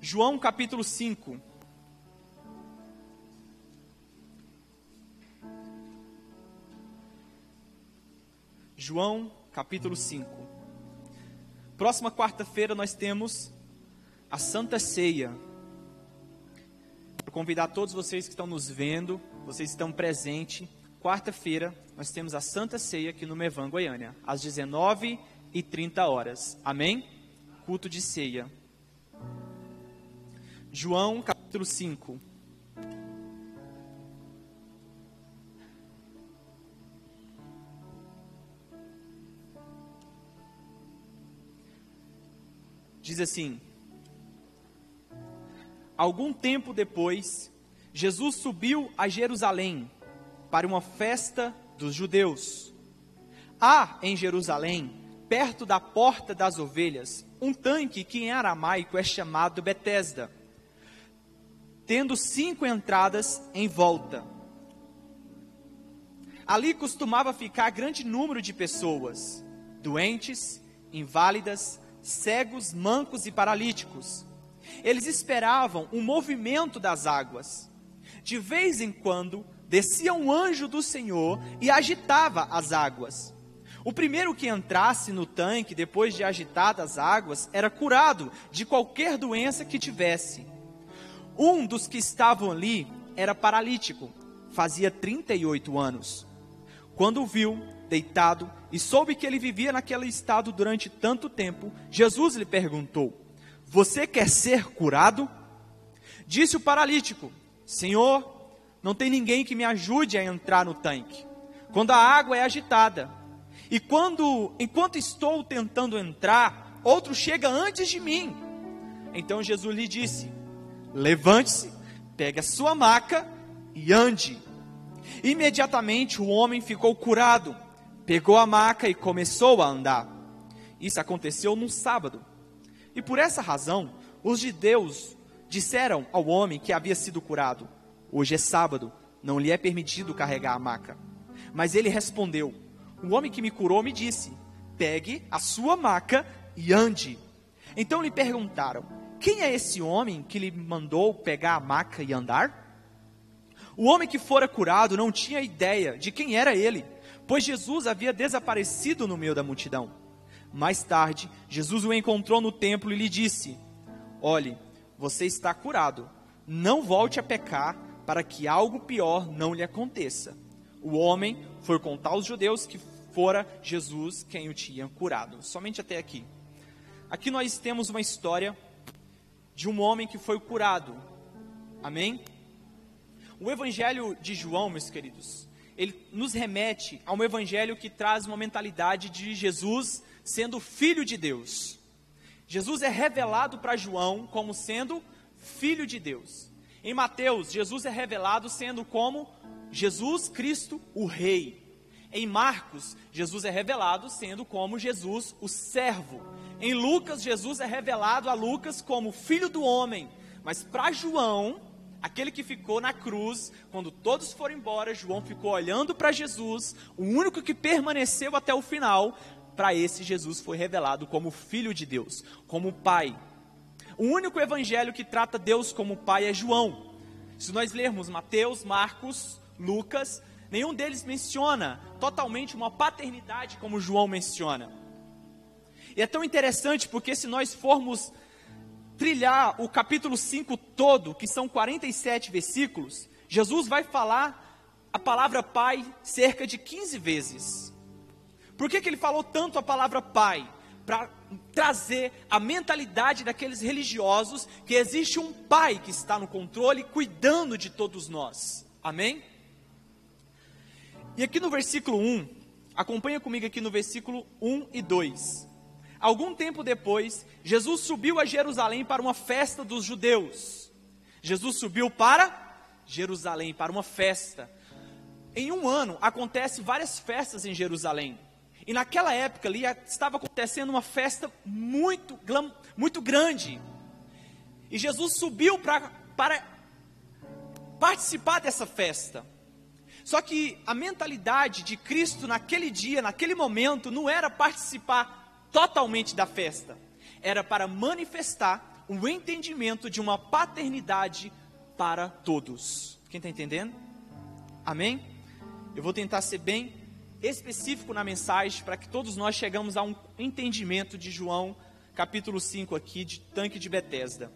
João capítulo 5. João capítulo 5. Próxima quarta-feira nós temos a Santa Ceia. Vou convidar todos vocês que estão nos vendo, vocês estão presentes. Quarta-feira nós temos a Santa Ceia aqui no Mevan, Goiânia, às 19h30 horas. Amém? Culto de ceia. João capítulo 5. Diz assim: Algum tempo depois, Jesus subiu a Jerusalém para uma festa dos judeus. Há em Jerusalém, perto da porta das ovelhas, um tanque que em aramaico é chamado Betesda, tendo cinco entradas em volta. Ali costumava ficar grande número de pessoas, doentes, inválidas, cegos, mancos e paralíticos. Eles esperavam o movimento das águas. De vez em quando, descia um anjo do Senhor e agitava as águas. O primeiro que entrasse no tanque depois de agitadas as águas era curado de qualquer doença que tivesse. Um dos que estavam ali era paralítico, fazia 38 anos. Quando o viu deitado e soube que ele vivia naquele estado durante tanto tempo, Jesus lhe perguntou: Você quer ser curado? Disse o paralítico: Senhor, não tem ninguém que me ajude a entrar no tanque. Quando a água é agitada, e quando, enquanto estou tentando entrar, outro chega antes de mim. Então Jesus lhe disse: Levante-se, pegue a sua maca e ande. Imediatamente o homem ficou curado, pegou a maca e começou a andar. Isso aconteceu num sábado. E por essa razão, os judeus disseram ao homem que havia sido curado: Hoje é sábado, não lhe é permitido carregar a maca. Mas ele respondeu: O homem que me curou me disse: Pegue a sua maca e ande. Então lhe perguntaram: Quem é esse homem que lhe mandou pegar a maca e andar? O homem que fora curado não tinha ideia de quem era ele, pois Jesus havia desaparecido no meio da multidão. Mais tarde, Jesus o encontrou no templo e lhe disse: Olhe, você está curado. Não volte a pecar para que algo pior não lhe aconteça. O homem foi contar aos judeus que fora Jesus quem o tinha curado. Somente até aqui. Aqui nós temos uma história de um homem que foi curado. Amém? O evangelho de João, meus queridos, ele nos remete a um evangelho que traz uma mentalidade de Jesus sendo filho de Deus. Jesus é revelado para João como sendo filho de Deus. Em Mateus, Jesus é revelado sendo como Jesus Cristo, o Rei. Em Marcos, Jesus é revelado sendo como Jesus, o servo. Em Lucas, Jesus é revelado a Lucas como filho do homem. Mas para João, aquele que ficou na cruz, quando todos foram embora, João ficou olhando para Jesus, o único que permaneceu até o final. Para esse, Jesus foi revelado como filho de Deus, como pai. O único evangelho que trata Deus como Pai é João. Se nós lermos Mateus, Marcos, Lucas, nenhum deles menciona totalmente uma paternidade como João menciona. E é tão interessante porque se nós formos trilhar o capítulo 5 todo, que são 47 versículos, Jesus vai falar a palavra pai cerca de 15 vezes. Por que, que ele falou tanto a palavra pai? para trazer a mentalidade daqueles religiosos que existe um pai que está no controle, cuidando de todos nós. Amém? E aqui no versículo 1, acompanha comigo aqui no versículo 1 e 2. Algum tempo depois, Jesus subiu a Jerusalém para uma festa dos judeus. Jesus subiu para Jerusalém para uma festa. Em um ano acontece várias festas em Jerusalém. E naquela época ali estava acontecendo uma festa muito, muito grande. E Jesus subiu pra, para participar dessa festa. Só que a mentalidade de Cristo naquele dia, naquele momento, não era participar totalmente da festa, era para manifestar o entendimento de uma paternidade para todos. Quem está entendendo? Amém? Eu vou tentar ser bem específico na mensagem para que todos nós chegamos a um entendimento de João, capítulo 5 aqui, de tanque de Betesda.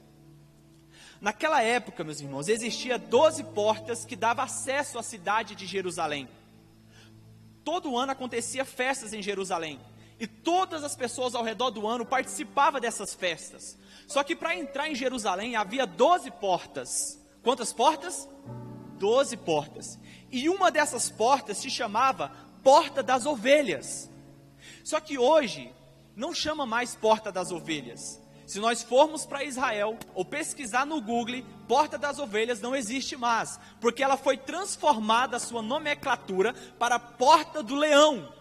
Naquela época, meus irmãos, existia 12 portas que davam acesso à cidade de Jerusalém. Todo ano acontecia festas em Jerusalém. E todas as pessoas ao redor do ano participavam dessas festas. Só que para entrar em Jerusalém havia 12 portas. Quantas portas? 12 portas. E uma dessas portas se chamava Porta das Ovelhas. Só que hoje não chama mais Porta das Ovelhas. Se nós formos para Israel ou pesquisar no Google, Porta das Ovelhas não existe mais, porque ela foi transformada a sua nomenclatura para Porta do Leão.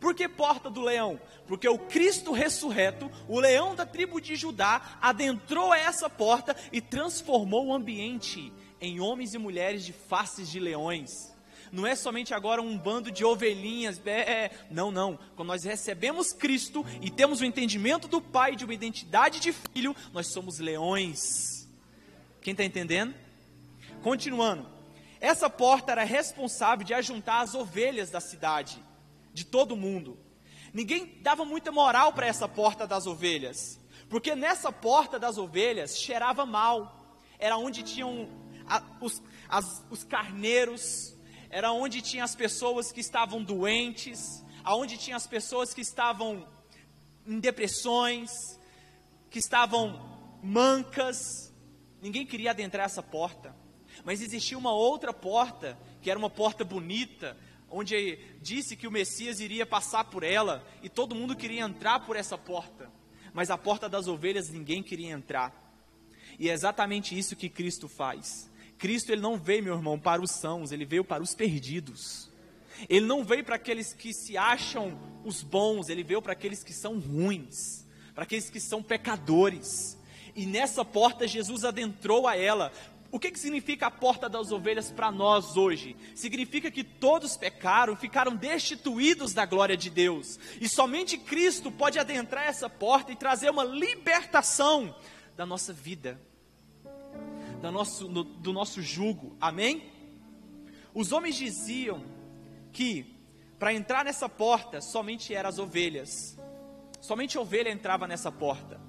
Por que Porta do Leão? Porque o Cristo ressurreto, o leão da tribo de Judá, adentrou essa porta e transformou o ambiente em homens e mulheres de faces de leões não é somente agora um bando de ovelhinhas. É, é, não, não. Quando nós recebemos Cristo e temos o entendimento do Pai de uma identidade de filho, nós somos leões. Quem está entendendo? Continuando. Essa porta era responsável de ajuntar as ovelhas da cidade, de todo mundo. Ninguém dava muita moral para essa porta das ovelhas, porque nessa porta das ovelhas cheirava mal. Era onde tinham a, os, as, os carneiros, era onde tinha as pessoas que estavam doentes, aonde tinha as pessoas que estavam em depressões, que estavam mancas. Ninguém queria adentrar essa porta. Mas existia uma outra porta, que era uma porta bonita, onde disse que o Messias iria passar por ela, e todo mundo queria entrar por essa porta. Mas a porta das ovelhas ninguém queria entrar. E é exatamente isso que Cristo faz. Cristo ele não veio, meu irmão, para os sãos, ele veio para os perdidos. Ele não veio para aqueles que se acham os bons, ele veio para aqueles que são ruins, para aqueles que são pecadores. E nessa porta Jesus adentrou a ela. O que, que significa a porta das ovelhas para nós hoje? Significa que todos pecaram, ficaram destituídos da glória de Deus. E somente Cristo pode adentrar essa porta e trazer uma libertação da nossa vida do nosso, no, do nosso jugo. Amém? Os homens diziam que para entrar nessa porta somente eram as ovelhas. Somente a ovelha entrava nessa porta.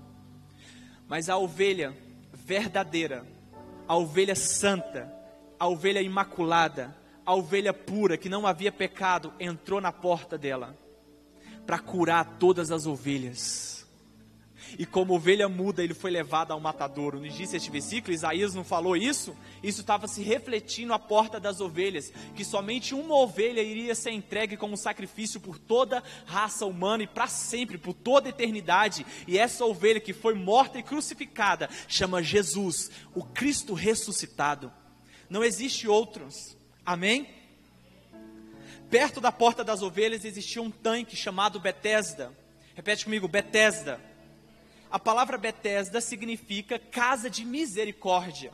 Mas a ovelha verdadeira, a ovelha santa, a ovelha imaculada, a ovelha pura, que não havia pecado, entrou na porta dela para curar todas as ovelhas. E como ovelha muda, ele foi levado ao matadouro. Nos disse este versículo, Isaías não falou isso? Isso estava se refletindo à porta das ovelhas, que somente uma ovelha iria ser entregue como sacrifício por toda raça humana e para sempre, por toda eternidade. E essa ovelha que foi morta e crucificada chama Jesus, o Cristo ressuscitado. Não existe outros. Amém? Perto da porta das ovelhas existia um tanque chamado Betesda. Repete comigo, Betesda. A palavra Betesda significa casa de misericórdia.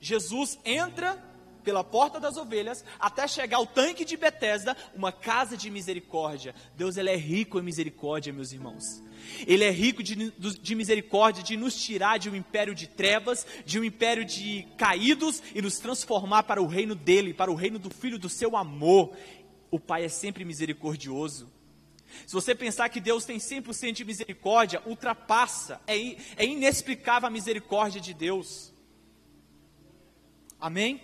Jesus entra pela porta das ovelhas até chegar ao tanque de Betesda, uma casa de misericórdia. Deus ele é rico em misericórdia, meus irmãos. Ele é rico de, de misericórdia de nos tirar de um império de trevas, de um império de caídos e nos transformar para o reino dele, para o reino do filho do seu amor. O Pai é sempre misericordioso. Se você pensar que Deus tem 100% de misericórdia, ultrapassa, é, é inexplicável a misericórdia de Deus. Amém?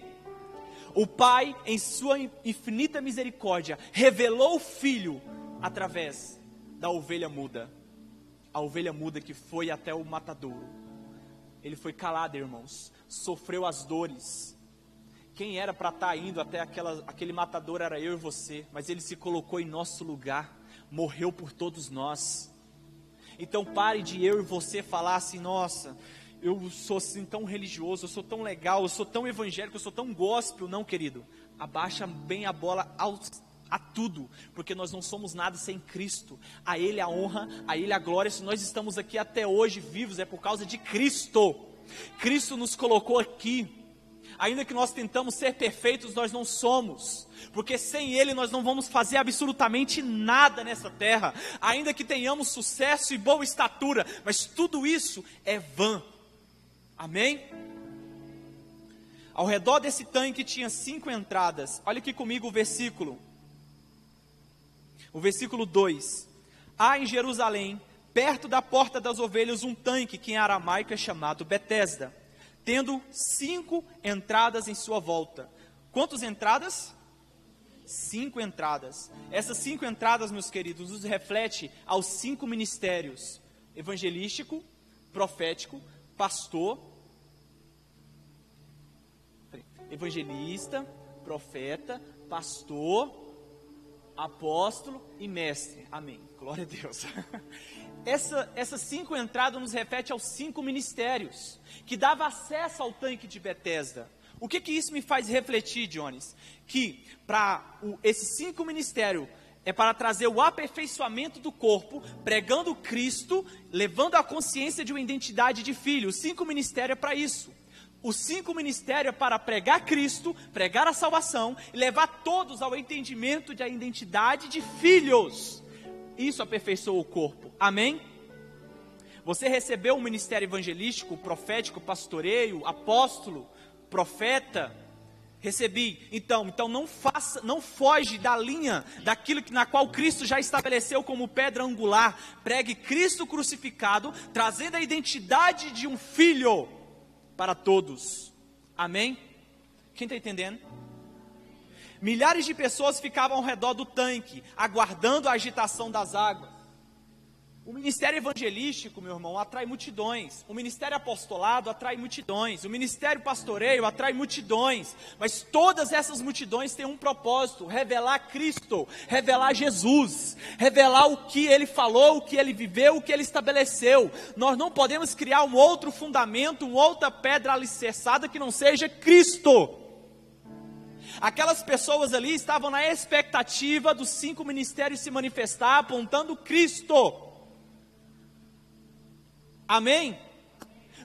O Pai, em sua infinita misericórdia, revelou o Filho através da ovelha muda. A ovelha muda que foi até o matadouro. Ele foi calado, irmãos, sofreu as dores. Quem era para estar tá indo até aquela, aquele matador era eu e você, mas ele se colocou em nosso lugar morreu por todos nós. Então pare de eu e você falar assim, nossa, eu sou assim tão religioso, eu sou tão legal, eu sou tão evangélico, eu sou tão gospel. Não, querido. Abaixa bem a bola ao, a tudo, porque nós não somos nada sem Cristo. A Ele a honra, a Ele a glória. Se nós estamos aqui até hoje vivos, é por causa de Cristo. Cristo nos colocou aqui. Ainda que nós tentamos ser perfeitos, nós não somos, porque sem Ele nós não vamos fazer absolutamente nada nessa terra. Ainda que tenhamos sucesso e boa estatura, mas tudo isso é vã. Amém? Ao redor desse tanque tinha cinco entradas. Olha aqui comigo o versículo. O versículo 2: Há em Jerusalém, perto da porta das ovelhas, um tanque que em aramaico é chamado Betesda tendo cinco entradas em sua volta. Quantas entradas? Cinco entradas. Essas cinco entradas, meus queridos, nos reflete aos cinco ministérios: evangelístico, profético, pastor, evangelista, profeta, pastor, apóstolo e mestre. Amém. Glória a Deus. essa, essas cinco entradas nos reflete aos cinco ministérios, que dava acesso ao tanque de Betesda. O que, que isso me faz refletir, Jones? Que para esses cinco ministérios é para trazer o aperfeiçoamento do corpo, pregando Cristo, levando a consciência de uma identidade de filho. O cinco ministérios é para isso. O cinco ministérios é para pregar Cristo, pregar a salvação e levar todos ao entendimento da identidade de filhos. Isso aperfeiçoa o corpo. Amém? Você recebeu um ministério evangelístico, profético, pastoreio, apóstolo, profeta? Recebi. Então, então não faça, não foge da linha daquilo que, na qual Cristo já estabeleceu como pedra angular. Pregue Cristo crucificado, trazendo a identidade de um filho para todos. Amém? Quem está entendendo? Milhares de pessoas ficavam ao redor do tanque, aguardando a agitação das águas. O ministério evangelístico, meu irmão, atrai multidões. O ministério apostolado atrai multidões. O ministério pastoreio atrai multidões. Mas todas essas multidões têm um propósito: revelar Cristo, revelar Jesus, revelar o que ele falou, o que ele viveu, o que ele estabeleceu. Nós não podemos criar um outro fundamento, uma outra pedra alicerçada que não seja Cristo. Aquelas pessoas ali estavam na expectativa dos cinco ministérios se manifestar, apontando Cristo. Amém?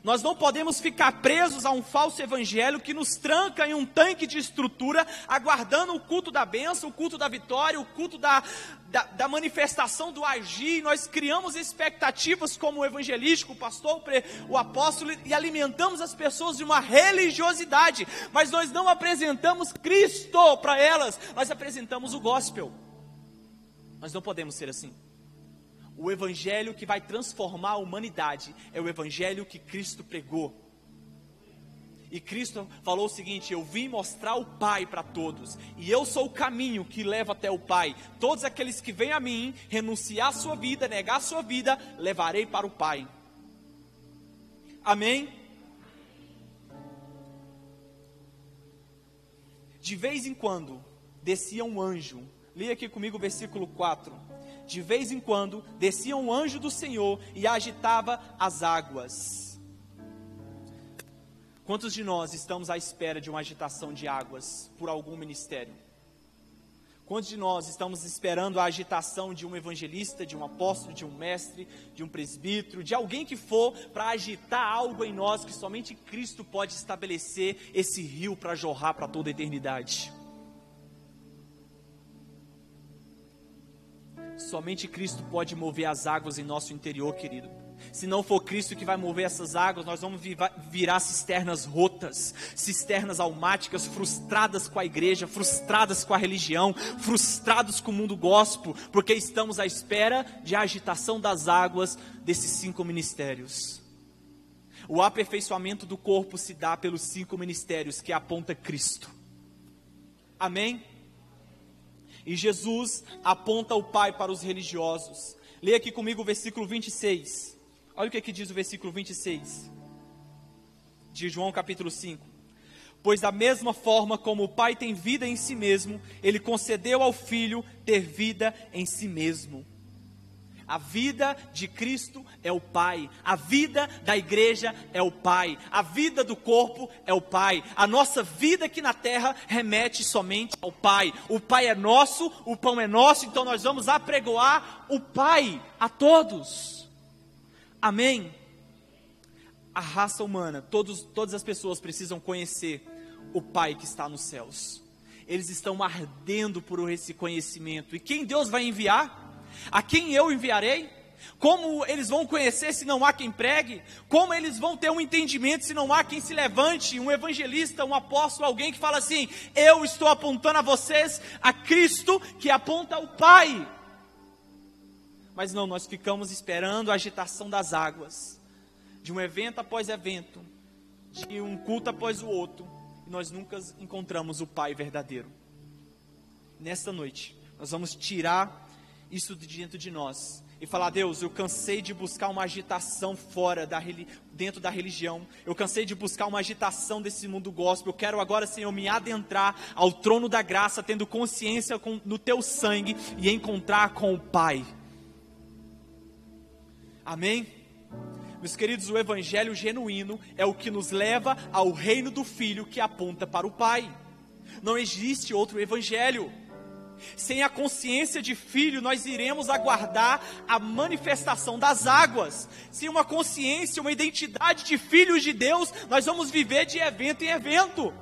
Nós não podemos ficar presos a um falso evangelho que nos tranca em um tanque de estrutura, aguardando o culto da bênção, o culto da vitória, o culto da, da, da manifestação do agir. Nós criamos expectativas como o evangelístico, o pastor, o apóstolo, e alimentamos as pessoas de uma religiosidade, mas nós não apresentamos Cristo para elas, nós apresentamos o gospel. Nós não podemos ser assim. O evangelho que vai transformar a humanidade é o evangelho que Cristo pregou. E Cristo falou o seguinte: Eu vim mostrar o Pai para todos, e eu sou o caminho que leva até o Pai. Todos aqueles que vêm a mim, renunciar a sua vida, negar a sua vida, levarei para o Pai. Amém? De vez em quando descia um anjo, leia aqui comigo o versículo 4 de vez em quando descia um anjo do Senhor e agitava as águas. Quantos de nós estamos à espera de uma agitação de águas por algum ministério? Quantos de nós estamos esperando a agitação de um evangelista, de um apóstolo, de um mestre, de um presbítero, de alguém que for para agitar algo em nós que somente Cristo pode estabelecer esse rio para jorrar para toda a eternidade? Somente Cristo pode mover as águas em nosso interior, querido. Se não for Cristo que vai mover essas águas, nós vamos virar cisternas rotas, cisternas almáticas, frustradas com a igreja, frustradas com a religião, frustrados com o mundo gospel, porque estamos à espera de agitação das águas desses cinco ministérios. O aperfeiçoamento do corpo se dá pelos cinco ministérios que aponta Cristo. Amém? E Jesus aponta o Pai para os religiosos. Leia aqui comigo o versículo 26. Olha o que, é que diz o versículo 26 de João capítulo 5. Pois da mesma forma como o Pai tem vida em si mesmo, ele concedeu ao Filho ter vida em si mesmo. A vida de Cristo é o Pai, a vida da igreja é o Pai, a vida do corpo é o Pai, a nossa vida aqui na terra remete somente ao Pai. O Pai é nosso, o pão é nosso, então nós vamos apregoar o Pai a todos. Amém? A raça humana, todos, todas as pessoas precisam conhecer o Pai que está nos céus. Eles estão ardendo por esse conhecimento. E quem Deus vai enviar? A quem eu enviarei? Como eles vão conhecer se não há quem pregue? Como eles vão ter um entendimento se não há quem se levante? Um evangelista, um apóstolo, alguém que fala assim: Eu estou apontando a vocês a Cristo que aponta ao Pai. Mas não, nós ficamos esperando a agitação das águas, de um evento após evento, de um culto após o outro, e nós nunca encontramos o Pai verdadeiro. Nesta noite, nós vamos tirar isso de dentro de nós e falar: Deus, eu cansei de buscar uma agitação fora da dentro da religião. Eu cansei de buscar uma agitação desse mundo gospel. Eu quero agora, Senhor, me adentrar ao trono da graça, tendo consciência com, no Teu sangue e encontrar com o Pai. Amém? Meus queridos, o evangelho genuíno é o que nos leva ao reino do Filho que aponta para o Pai. Não existe outro evangelho. Sem a consciência de filho, nós iremos aguardar a manifestação das águas. Sem uma consciência, uma identidade de filhos de Deus, nós vamos viver de evento em evento,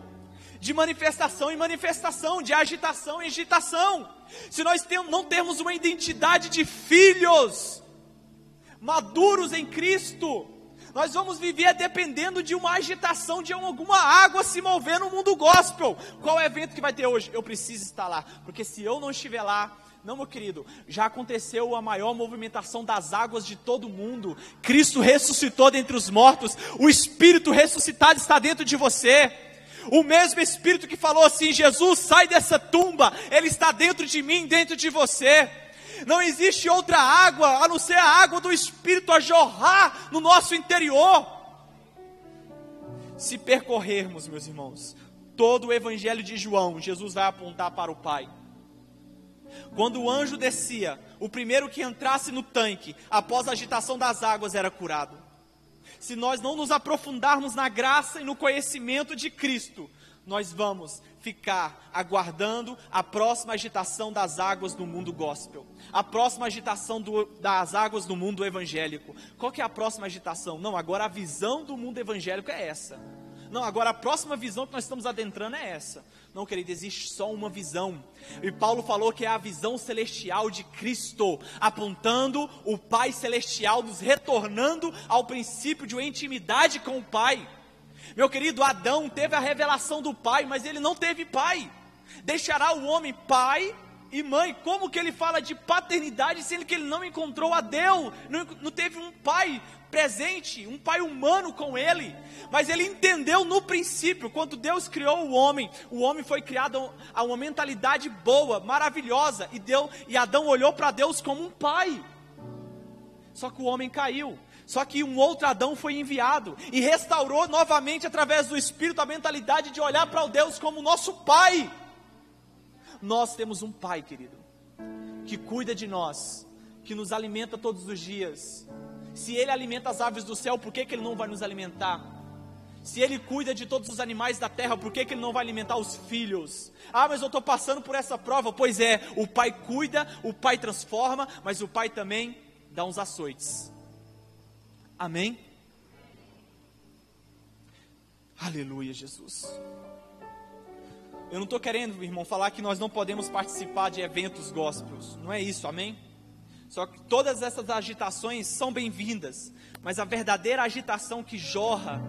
de manifestação em manifestação, de agitação em agitação. Se nós não temos uma identidade de filhos, maduros em Cristo, nós vamos viver dependendo de uma agitação, de alguma água se mover no mundo gospel. Qual é o evento que vai ter hoje? Eu preciso estar lá, porque se eu não estiver lá, não, meu querido, já aconteceu a maior movimentação das águas de todo mundo. Cristo ressuscitou dentre os mortos, o Espírito ressuscitado está dentro de você. O mesmo Espírito que falou assim: Jesus, sai dessa tumba, ele está dentro de mim, dentro de você. Não existe outra água a não ser a água do Espírito a jorrar no nosso interior. Se percorrermos, meus irmãos, todo o Evangelho de João, Jesus vai apontar para o Pai. Quando o anjo descia, o primeiro que entrasse no tanque, após a agitação das águas, era curado. Se nós não nos aprofundarmos na graça e no conhecimento de Cristo, nós vamos ficar aguardando a próxima agitação das águas no mundo gospel, a próxima agitação do, das águas no mundo evangélico. Qual que é a próxima agitação? Não, agora a visão do mundo evangélico é essa. Não, agora a próxima visão que nós estamos adentrando é essa. Não, querido, existe só uma visão. E Paulo falou que é a visão celestial de Cristo, apontando o Pai celestial, nos retornando ao princípio de uma intimidade com o Pai. Meu querido, Adão teve a revelação do pai, mas ele não teve pai. Deixará o homem pai e mãe. Como que ele fala de paternidade sendo que ele não encontrou a Deus, não, não teve um pai presente, um pai humano com ele. Mas ele entendeu no princípio, quando Deus criou o homem, o homem foi criado a uma mentalidade boa, maravilhosa, e deu e Adão olhou para Deus como um pai. Só que o homem caiu. Só que um outro Adão foi enviado e restaurou novamente, através do Espírito, a mentalidade de olhar para o Deus como nosso Pai. Nós temos um Pai, querido, que cuida de nós, que nos alimenta todos os dias. Se Ele alimenta as aves do céu, por que, que Ele não vai nos alimentar? Se Ele cuida de todos os animais da terra, por que, que Ele não vai alimentar os filhos? Ah, mas eu estou passando por essa prova. Pois é, o Pai cuida, o Pai transforma, mas o Pai também dá uns açoites Amém? Aleluia, Jesus. Eu não estou querendo, irmão, falar que nós não podemos participar de eventos gospels. Não é isso, amém? Só que todas essas agitações são bem-vindas, mas a verdadeira agitação que jorra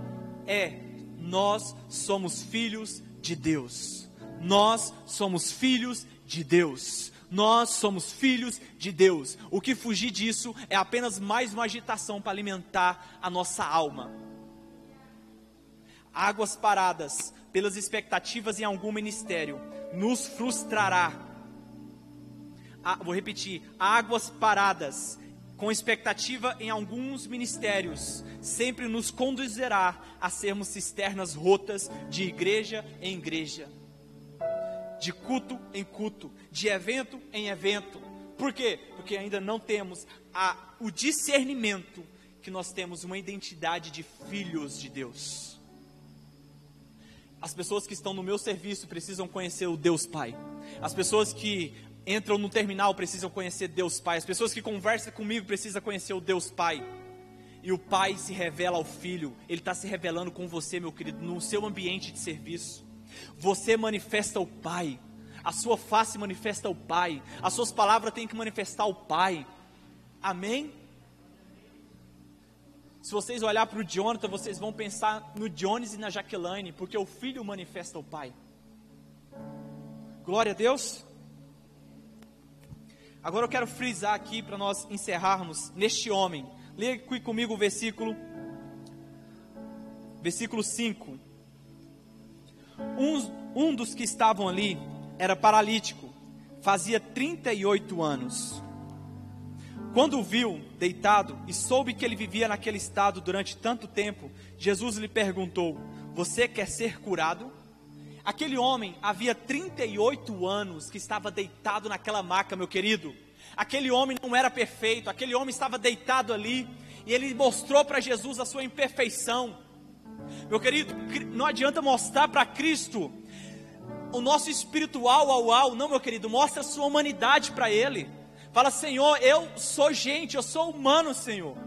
é: nós somos filhos de Deus. Nós somos filhos de Deus. Nós somos filhos de Deus. O que fugir disso é apenas mais uma agitação para alimentar a nossa alma. Águas paradas pelas expectativas em algum ministério nos frustrará. Ah, vou repetir: águas paradas com expectativa em alguns ministérios sempre nos conduzirá a sermos cisternas rotas de igreja em igreja de culto em culto, de evento em evento. Por quê? Porque ainda não temos a, o discernimento que nós temos uma identidade de filhos de Deus. As pessoas que estão no meu serviço precisam conhecer o Deus Pai. As pessoas que entram no terminal precisam conhecer Deus Pai. As pessoas que conversam comigo precisam conhecer o Deus Pai. E o Pai se revela ao Filho. Ele está se revelando com você, meu querido, no seu ambiente de serviço. Você manifesta o Pai. A sua face manifesta o Pai. As suas palavras têm que manifestar o Pai. Amém? Se vocês olhar para o Jonathan, vocês vão pensar no Jones e na Jaqueline, porque o filho manifesta o pai. Glória a Deus. Agora eu quero frisar aqui para nós encerrarmos neste homem. Leia aqui comigo o versículo versículo 5. Um, um dos que estavam ali era paralítico, fazia 38 anos. Quando o viu deitado e soube que ele vivia naquele estado durante tanto tempo, Jesus lhe perguntou: Você quer ser curado? Aquele homem havia 38 anos que estava deitado naquela maca, meu querido. Aquele homem não era perfeito, aquele homem estava deitado ali e ele mostrou para Jesus a sua imperfeição. Meu querido, não adianta mostrar para Cristo o nosso espiritual ao ao, não, meu querido, mostra a sua humanidade para ele. Fala, Senhor, eu sou gente, eu sou humano, Senhor.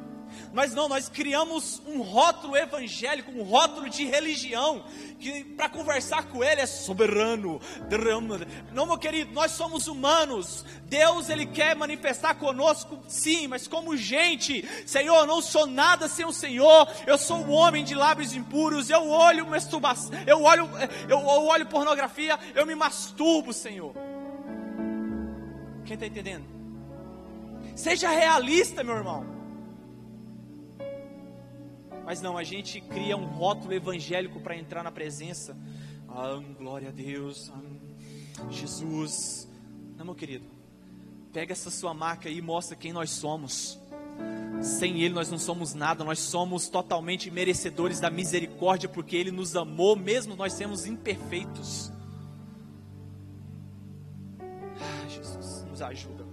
Mas não, nós criamos um rótulo evangélico, um rótulo de religião, que para conversar com ele é soberano. Não, meu querido, nós somos humanos. Deus, ele quer manifestar conosco, sim, mas como gente. Senhor, eu não sou nada sem o Senhor. Eu sou um homem de lábios impuros. Eu olho masturbação, eu olho, eu, eu olho pornografia, eu me masturbo, Senhor. Quem está entendendo? Seja realista, meu irmão. Mas não, a gente cria um rótulo evangélico para entrar na presença. Ah, glória a Deus. Ah, Jesus. Não, meu querido. Pega essa sua marca e mostra quem nós somos. Sem Ele nós não somos nada, nós somos totalmente merecedores da misericórdia, porque Ele nos amou, mesmo nós sermos imperfeitos. Ah, Jesus, nos ajuda.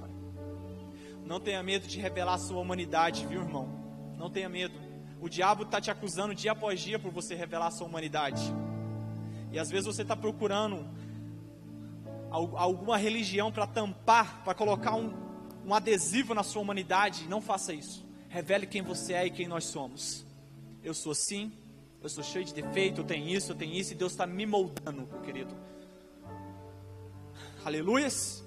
Não tenha medo de revelar a sua humanidade, viu, irmão? Não tenha medo. O diabo está te acusando dia após dia por você revelar a sua humanidade. E às vezes você está procurando alguma religião para tampar, para colocar um, um adesivo na sua humanidade. Não faça isso. Revele quem você é e quem nós somos. Eu sou assim, eu sou cheio de defeito, eu tenho isso, eu tenho isso, e Deus está me moldando, querido. Aleluias.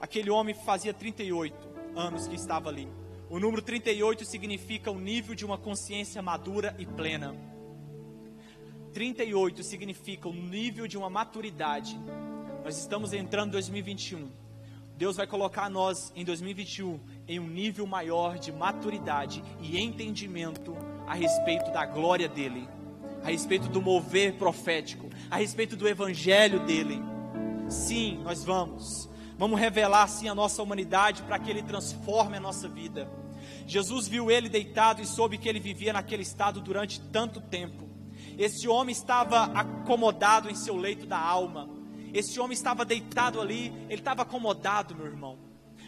Aquele homem fazia 38 anos que estava ali. O número 38 significa o nível de uma consciência madura e plena. 38 significa o nível de uma maturidade. Nós estamos entrando em 2021. Deus vai colocar nós em 2021 em um nível maior de maturidade e entendimento a respeito da glória dele, a respeito do mover profético, a respeito do evangelho dele. Sim, nós vamos. Vamos revelar assim a nossa humanidade para que ele transforme a nossa vida. Jesus viu ele deitado e soube que ele vivia naquele estado durante tanto tempo. Esse homem estava acomodado em seu leito da alma. Esse homem estava deitado ali, ele estava acomodado, meu irmão.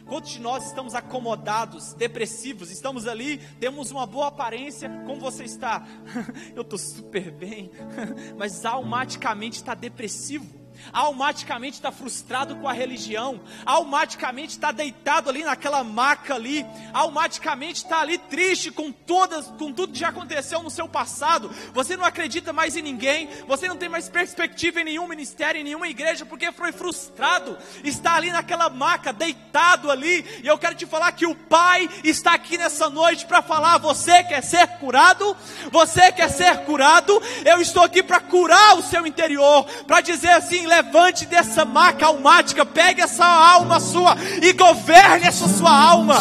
Quantos de nós estamos acomodados, depressivos, estamos ali, temos uma boa aparência, como você está? Eu estou super bem, mas almaticamente está depressivo automaticamente está frustrado com a religião, automaticamente está deitado ali naquela maca ali, automaticamente está ali triste com todas, com tudo que já aconteceu no seu passado. Você não acredita mais em ninguém, você não tem mais perspectiva em nenhum ministério, em nenhuma igreja, porque foi frustrado. Está ali naquela maca, deitado ali. E eu quero te falar que o Pai está aqui nessa noite para falar: você quer ser curado? Você quer ser curado? Eu estou aqui para curar o seu interior, para dizer assim levante dessa maca almática, pegue essa alma sua e governe essa sua alma.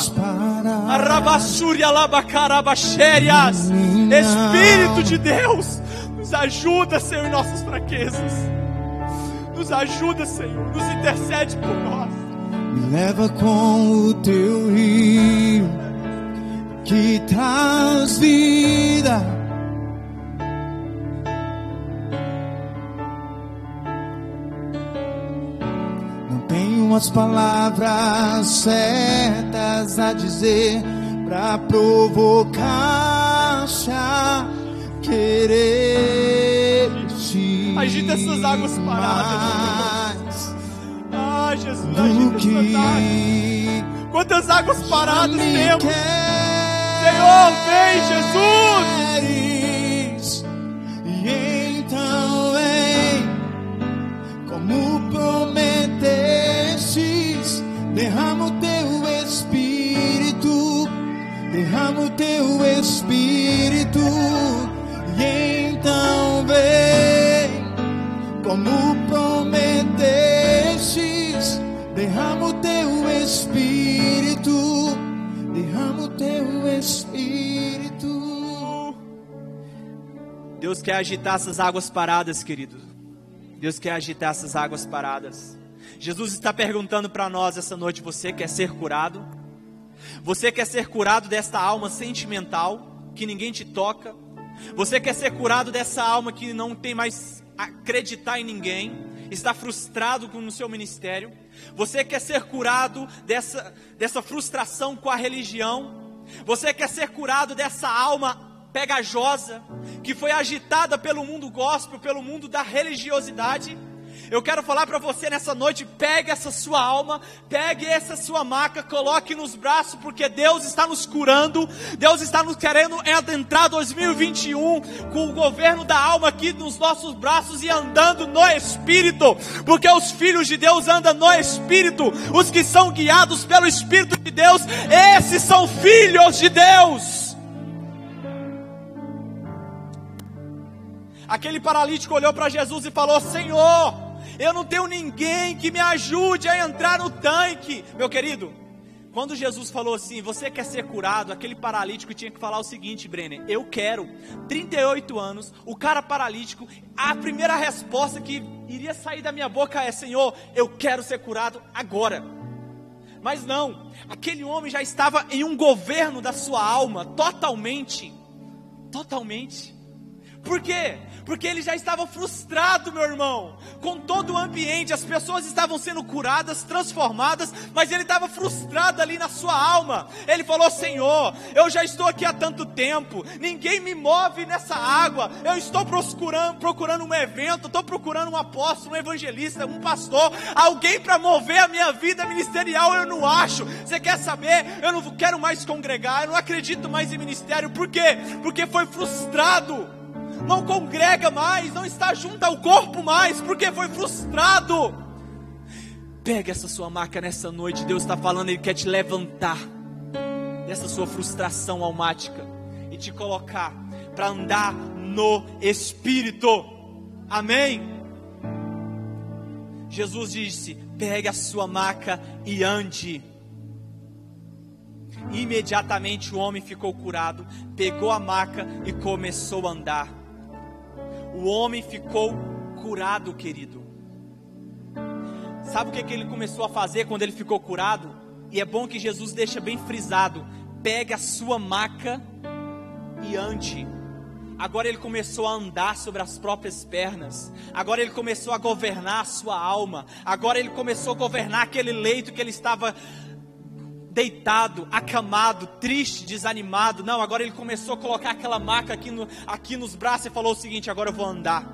Espírito de Deus, nos ajuda, Senhor, em nossas fraquezas. Nos ajuda, Senhor, nos intercede por nós. Me leva com o teu rio que traz vida as palavras certas a dizer para provocar-te a querer te Agita essas águas paradas. Ah, Jesus, agita essas águas. Quantas águas paradas temos? Senhor, vem, Jesus! derrama o teu espírito, derrama o teu espírito, e então vem, como prometestes, derrama o teu espírito, derrama o teu espírito. Deus quer agitar essas águas paradas, querido. Deus quer agitar essas águas paradas. Jesus está perguntando para nós essa noite: você quer ser curado? Você quer ser curado desta alma sentimental que ninguém te toca? Você quer ser curado dessa alma que não tem mais acreditar em ninguém? Está frustrado no seu ministério? Você quer ser curado dessa, dessa frustração com a religião? Você quer ser curado dessa alma pegajosa, que foi agitada pelo mundo gospel, pelo mundo da religiosidade. Eu quero falar para você nessa noite: pegue essa sua alma, pegue essa sua maca, coloque nos braços, porque Deus está nos curando, Deus está nos querendo adentrar 2021 com o governo da alma aqui nos nossos braços e andando no Espírito, porque os filhos de Deus andam no Espírito, os que são guiados pelo Espírito de Deus, esses são filhos de Deus. Aquele paralítico olhou para Jesus e falou: Senhor, eu não tenho ninguém que me ajude a entrar no tanque. Meu querido, quando Jesus falou assim, você quer ser curado? Aquele paralítico tinha que falar o seguinte, Brenner: Eu quero. 38 anos, o cara paralítico, a primeira resposta que iria sair da minha boca é: Senhor, eu quero ser curado agora. Mas não, aquele homem já estava em um governo da sua alma, totalmente, totalmente. Por quê? porque ele já estava frustrado, meu irmão, com todo o ambiente. As pessoas estavam sendo curadas, transformadas, mas ele estava frustrado ali na sua alma. Ele falou: Senhor, eu já estou aqui há tanto tempo, ninguém me move nessa água. Eu estou procurando, procurando um evento, estou procurando um apóstolo, um evangelista, um pastor, alguém para mover a minha vida ministerial. Eu não acho. Você quer saber? Eu não quero mais congregar, eu não acredito mais em ministério. Por quê? Porque foi frustrado não congrega mais, não está junto ao corpo mais, porque foi frustrado. Pega essa sua marca nessa noite, Deus está falando, Ele quer te levantar dessa sua frustração almática e te colocar para andar no Espírito. Amém? Jesus disse: pegue a sua maca e ande. Imediatamente o homem ficou curado, pegou a maca e começou a andar o homem ficou curado, querido. Sabe o que, que ele começou a fazer quando ele ficou curado? E é bom que Jesus deixa bem frisado: pegue a sua maca e ande. Agora ele começou a andar sobre as próprias pernas. Agora ele começou a governar a sua alma. Agora ele começou a governar aquele leito que ele estava deitado, acamado, triste, desanimado. Não, agora ele começou a colocar aquela maca aqui, no, aqui nos braços e falou o seguinte: agora eu vou andar.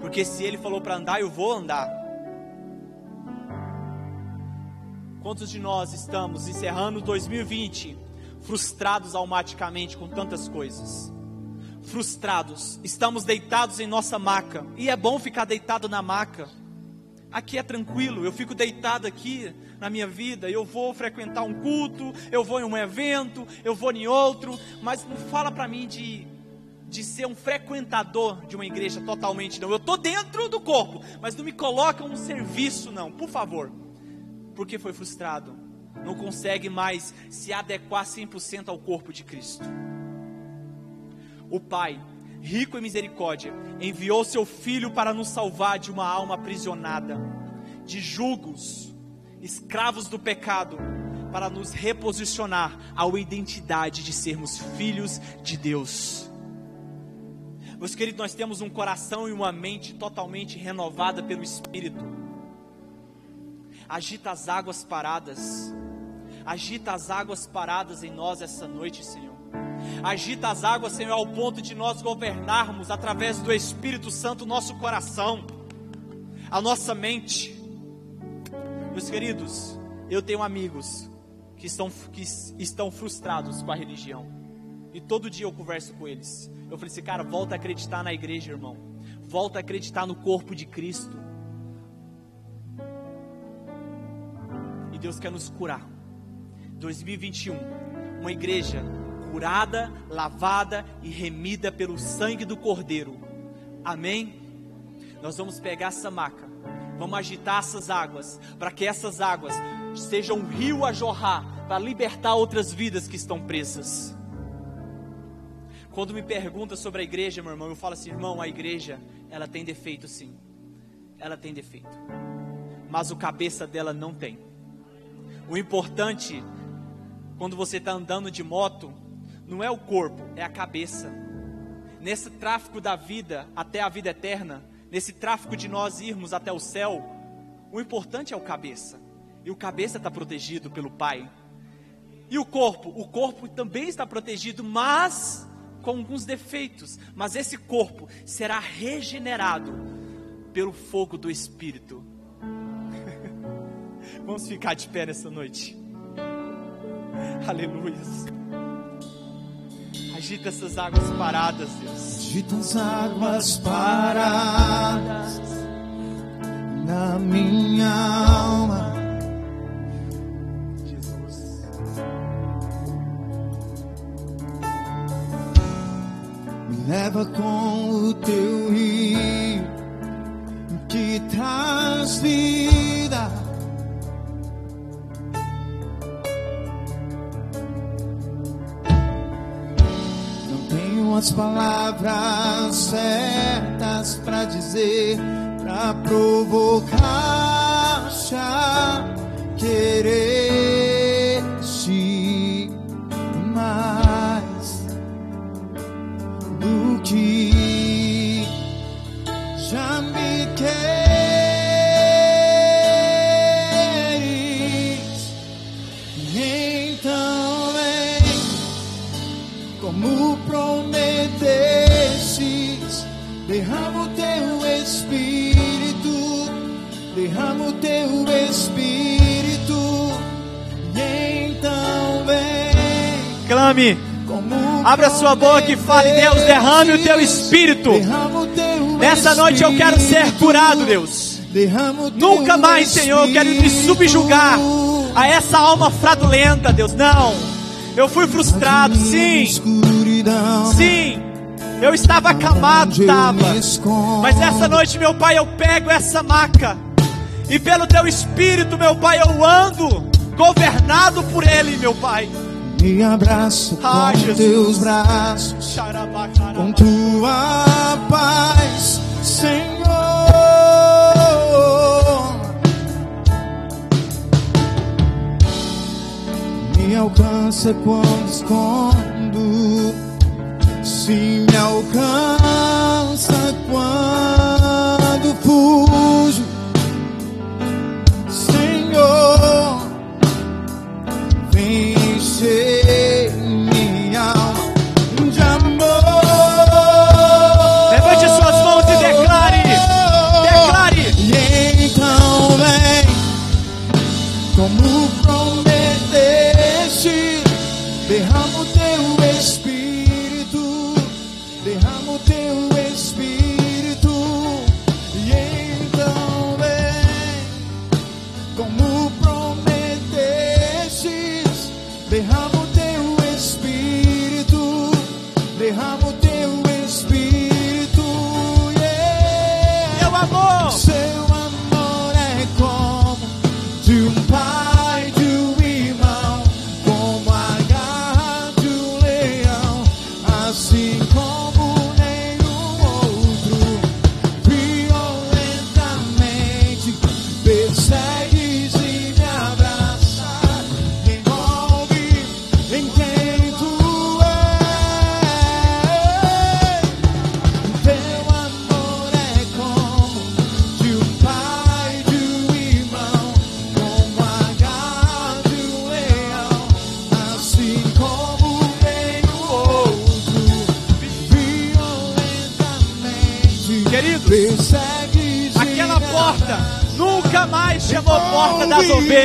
Porque se ele falou para andar, eu vou andar. Quantos de nós estamos encerrando 2020 frustrados almaticamente com tantas coisas? Frustrados, estamos deitados em nossa maca, e é bom ficar deitado na maca. Aqui é tranquilo, eu fico deitado aqui na minha vida, eu vou frequentar um culto, eu vou em um evento, eu vou em outro, mas não fala para mim de, de ser um frequentador de uma igreja totalmente, não. Eu estou dentro do corpo, mas não me coloca um serviço, não, por favor, porque foi frustrado, não consegue mais se adequar 100% ao corpo de Cristo. O Pai rico em misericórdia, enviou seu Filho para nos salvar de uma alma aprisionada, de julgos, escravos do pecado, para nos reposicionar à identidade de sermos filhos de Deus. Meus queridos, nós temos um coração e uma mente totalmente renovada pelo Espírito. Agita as águas paradas. Agita as águas paradas em nós essa noite, Senhor. Agita as águas, Senhor, ao ponto de nós governarmos através do Espírito Santo nosso coração, a nossa mente. Meus queridos, eu tenho amigos que estão, que estão frustrados com a religião. E todo dia eu converso com eles. Eu falei assim, cara, volta a acreditar na igreja, irmão. Volta a acreditar no corpo de Cristo. E Deus quer nos curar. 2021, uma igreja curada, lavada e remida pelo sangue do Cordeiro. Amém? Nós vamos pegar essa maca, vamos agitar essas águas, para que essas águas sejam um rio a jorrar, para libertar outras vidas que estão presas. Quando me pergunta sobre a igreja, meu irmão, eu falo assim, irmão, a igreja, ela tem defeito sim. Ela tem defeito. Mas o cabeça dela não tem. O importante, quando você está andando de moto, não é o corpo, é a cabeça. Nesse tráfico da vida até a vida eterna, nesse tráfico de nós irmos até o céu, o importante é o cabeça. E o cabeça está protegido pelo Pai. E o corpo? O corpo também está protegido, mas com alguns defeitos. Mas esse corpo será regenerado pelo fogo do Espírito. Vamos ficar de pé nessa noite. Aleluia. Agita essas águas paradas, Deus. Agita as águas paradas na minha alma. Jesus. Me leva com o teu rio que traz vida. As palavras certas para dizer, para provocar a querer derrama o teu espírito. E então vem. Clame. Abra sua boca e fale, Deus, derrame o teu espírito. Nessa noite eu quero ser curado, Deus. Nunca mais, Senhor, eu quero me subjugar a essa alma fraudulenta, Deus. Não. Eu fui frustrado, sim. Sim. Eu estava acamado, estava. Mas essa noite, meu Pai, eu pego essa maca. E pelo teu espírito, meu Pai, eu ando governado por ele, meu Pai. Me abraço Ah, com Jesus. teus braços, com tua paz, Senhor. Me alcança quando escondo, se me alcança quando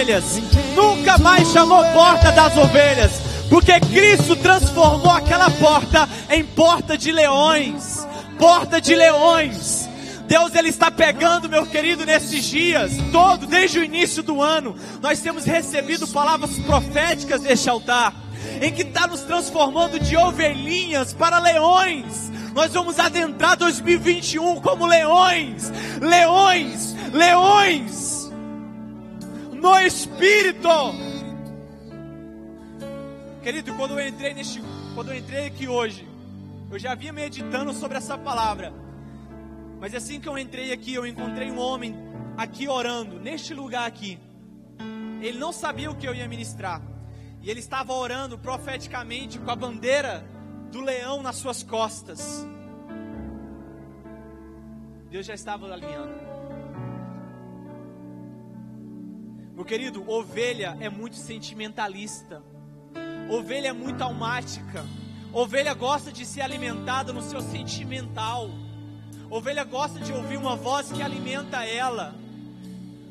ovelhas. Nunca mais chamou porta das ovelhas. Porque Cristo transformou aquela porta em porta de leões. Porta de leões. Deus ele está pegando, meu querido, nesses dias, todo, desde o início do ano, nós temos recebido palavras proféticas deste altar, em que está nos transformando de ovelhinhas para leões. Nós vamos adentrar 2021 como leões, leões, leões, no espírito. Querido, quando eu entrei neste, quando eu entrei aqui hoje, Eu já vinha meditando sobre essa palavra. Mas assim que eu entrei aqui, eu encontrei um homem aqui orando, neste lugar aqui. Ele não sabia o que eu ia ministrar. E ele estava orando profeticamente com a bandeira do leão nas suas costas. Deus já estava alinhando. Querido, ovelha é muito sentimentalista. Ovelha é muito almática. Ovelha gosta de ser alimentada no seu sentimental. Ovelha gosta de ouvir uma voz que alimenta ela.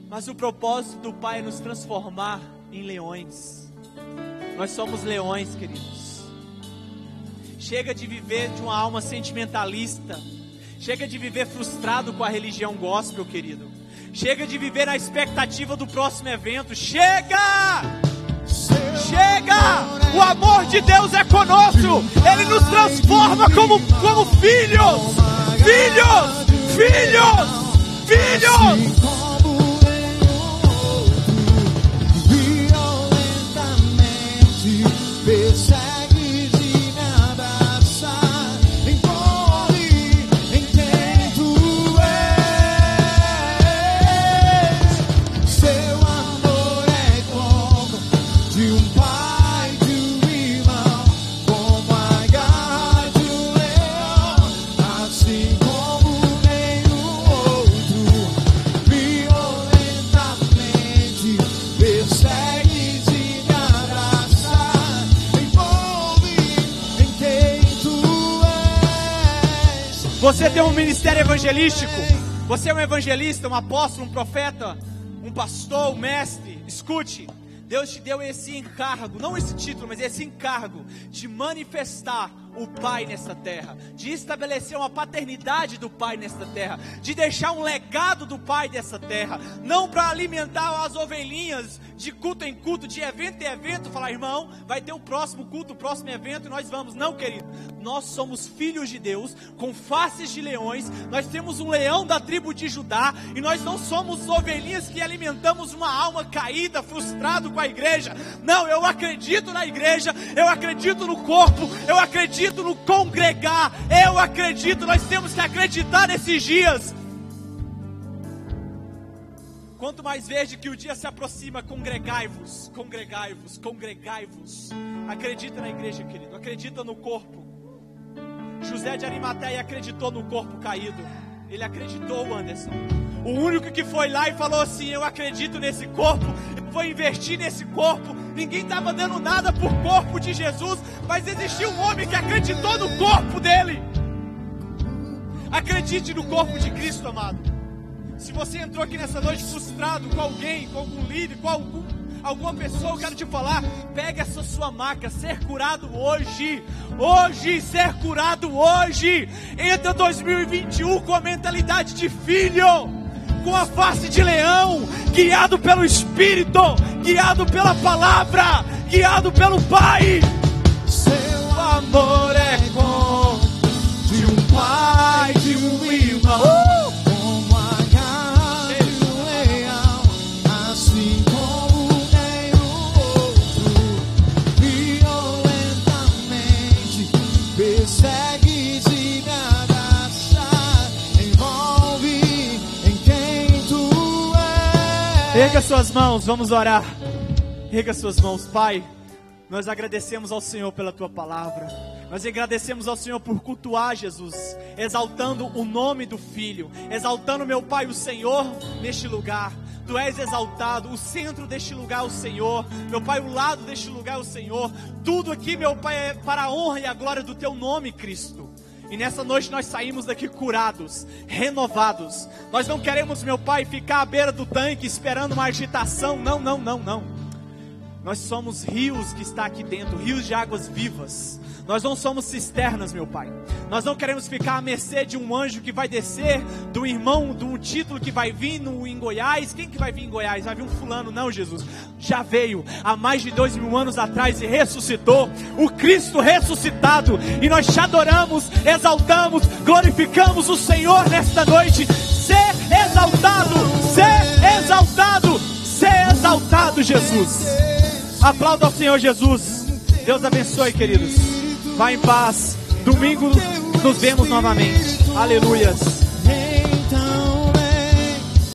Mas o propósito do Pai é nos transformar em leões. Nós somos leões, queridos. Chega de viver de uma alma sentimentalista. Chega de viver frustrado com a religião gospel, querido. Chega de viver na expectativa do próximo evento. Chega! Chega! O amor de Deus é conosco. Ele nos transforma como, como filhos. Filhos! Filhos! Filhos! Ministério evangelístico. Você é um evangelista, um apóstolo, um profeta, um pastor, um mestre. Escute. Deus te deu esse encargo, não esse título, mas esse encargo de manifestar o Pai nessa terra, de estabelecer uma paternidade do Pai nessa terra, de deixar um legado do Pai dessa terra, não para alimentar as ovelhinhas de culto em culto, de evento em evento, falar, irmão, vai ter o próximo culto, o próximo evento e nós vamos. Não, querido, nós somos filhos de Deus, com faces de leões, nós temos um leão da tribo de Judá e nós não somos ovelhinhas que alimentamos uma alma caída, frustrado com a igreja. Não, eu acredito na igreja, eu acredito no corpo, eu acredito no congregar, eu acredito, nós temos que acreditar nesses dias. Quanto mais vejo que o dia se aproxima, congregai-vos, congregai-vos, congregai-vos. Acredita na igreja, querido, acredita no corpo. José de Arimateia acreditou no corpo caído. Ele acreditou, Anderson. O único que foi lá e falou assim: Eu acredito nesse corpo, vou investir nesse corpo. Ninguém estava dando nada por corpo de Jesus, mas existiu um homem que acreditou no corpo dele. Acredite no corpo de Cristo, amado. Se você entrou aqui nessa noite frustrado com alguém, com algum líder, com algum, alguma pessoa, eu quero te falar: pega essa sua maca, ser curado hoje. Hoje, ser curado hoje. Entra 2021 com a mentalidade de filho, com a face de leão, guiado pelo Espírito, guiado pela palavra, guiado pelo Pai. Seu amor é como de um pai, de um Erga suas mãos, vamos orar. Erga suas mãos, Pai. Nós agradecemos ao Senhor pela tua palavra. Nós agradecemos ao Senhor por cultuar Jesus, exaltando o nome do Filho, exaltando meu Pai, o Senhor, neste lugar. Tu és exaltado, o centro deste lugar é o Senhor, meu Pai, o lado deste lugar é o Senhor. Tudo aqui, meu Pai, é para a honra e a glória do teu nome, Cristo. E nessa noite nós saímos daqui curados, renovados. Nós não queremos, meu Pai, ficar à beira do tanque esperando uma agitação. Não, não, não, não. Nós somos rios que está aqui dentro, rios de águas vivas. Nós não somos cisternas, meu Pai. Nós não queremos ficar à mercê de um anjo que vai descer, do irmão, de um título que vai vir no, em Goiás. Quem que vai vir em Goiás? Vai vir um fulano, não, Jesus. Já veio há mais de dois mil anos atrás e ressuscitou. O Cristo ressuscitado. E nós te adoramos, exaltamos, glorificamos o Senhor nesta noite. Ser exaltado, ser exaltado, ser exaltado, Jesus. Aplauda ao Senhor Jesus. Deus abençoe, queridos. Vá em paz. Domingo nos vemos novamente. Aleluias.